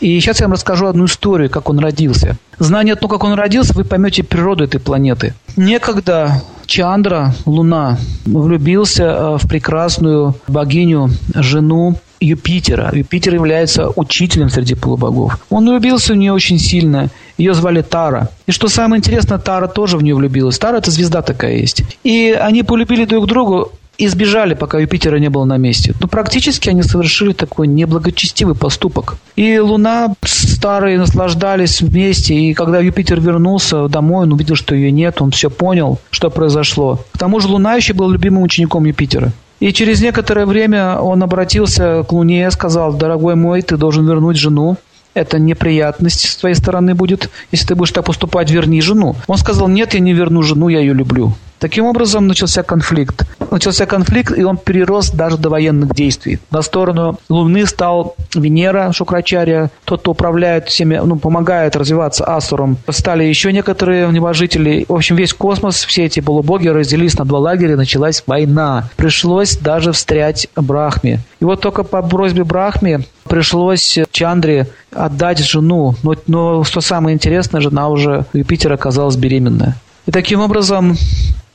И сейчас я вам расскажу одну историю, как он родился. Зная то, как он родился, вы поймете природу этой планеты. Некогда Чандра, Луна, влюбился э, в прекрасную богиню, жену Юпитера. Юпитер является учителем среди полубогов. Он влюбился в нее очень сильно. Ее звали Тара. И что самое интересное, Тара тоже в нее влюбилась. Тара – это звезда такая есть. И они полюбили друг друга и сбежали, пока Юпитера не было на месте. Но практически они совершили такой неблагочестивый поступок. И Луна старые наслаждались вместе, и когда Юпитер вернулся домой, он увидел, что ее нет, он все понял, что произошло. К тому же Луна еще был любимым учеником Юпитера. И через некоторое время он обратился к Луне и сказал, дорогой мой, ты должен вернуть жену. Это неприятность с твоей стороны будет. Если ты будешь так поступать, верни жену. Он сказал, нет, я не верну жену, я ее люблю. Таким образом начался конфликт. Начался конфликт, и он перерос даже до военных действий. На сторону Луны стал Венера Шукрачария, тот, кто управляет всеми, ну, помогает развиваться Асуром. Стали еще некоторые небожители. В общем, весь космос, все эти полубоги разделились на два лагеря, началась война. Пришлось даже встрять Брахме. И вот только по просьбе Брахме пришлось Чандре отдать жену. Но, но что самое интересное, жена уже Юпитера оказалась беременная. И таким образом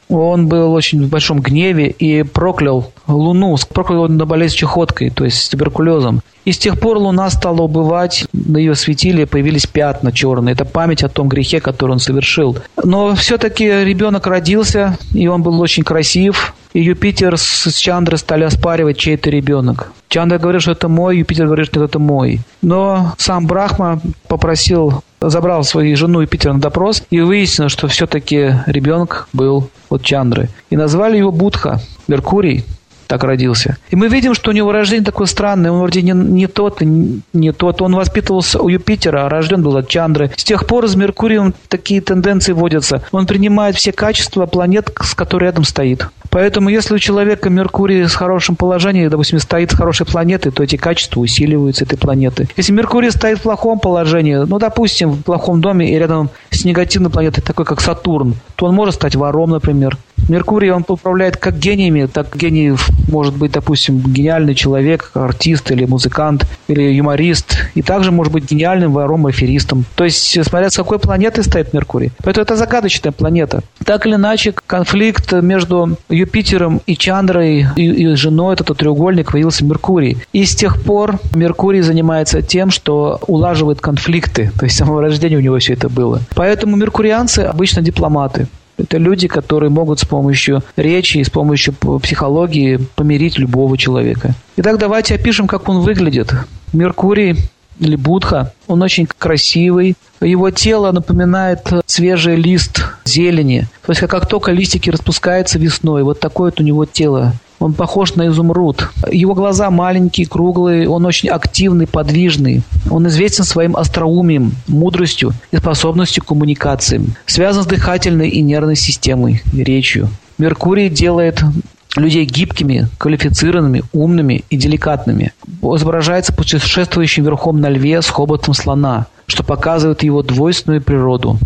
он был очень в большом гневе и проклял Луну, проклял его на болезнь чехоткой, то есть с туберкулезом. И с тех пор Луна стала убывать, на ее светиле появились пятна черные. Это память о том грехе, который он совершил. Но все-таки ребенок родился, и он был очень красив. И Юпитер с Чандрой стали оспаривать, чей это ребенок. Чандра говорит, что это мой, Юпитер говорит, что это мой. Но сам Брахма попросил забрал свою жену Юпитера на допрос, и выяснилось, что все-таки ребенок был от Чандры. И назвали его Будха, Меркурий, так родился. И мы видим, что у него рождение такое странное. Он вроде не, не тот, не тот. Он воспитывался у Юпитера, а рожден был от Чандры. С тех пор с Меркурием такие тенденции вводятся. Он принимает все качества планет, с которой рядом стоит. Поэтому, если у человека Меркурий с хорошим положением, допустим, стоит с хорошей планеты, то эти качества усиливаются этой планеты. Если Меркурий стоит в плохом положении, ну, допустим, в плохом доме и рядом с негативной планетой, такой как Сатурн, то он может стать вором, например. Меркурий, он управляет как гениями, так гений может быть, допустим, гениальный человек, артист или музыкант, или юморист, и также может быть гениальным вором, аферистом. То есть, смотря с какой планеты стоит Меркурий. Поэтому это загадочная планета. Так или иначе, конфликт между Юпитером и Чандрой и, и женой, этот треугольник, появился Меркурий. И с тех пор Меркурий занимается тем, что улаживает конфликты. То есть, с самого рождения у него все это было. Поэтому меркурианцы обычно дипломаты. Это люди, которые могут с помощью речи и с помощью психологии помирить любого человека. Итак, давайте опишем, как он выглядит. Меркурий или Будха, он очень красивый. Его тело напоминает свежий лист зелени. То есть, как только листики распускаются весной, вот такое вот у него тело. Он похож на изумруд. Его глаза маленькие, круглые, он очень активный, подвижный. Он известен своим остроумием, мудростью и способностью к коммуникации. Связан с дыхательной и нервной системой, речью. Меркурий делает людей гибкими, квалифицированными, умными и деликатными. Изображается путешествующим верхом на льве с хоботом слона, что показывает его двойственную природу.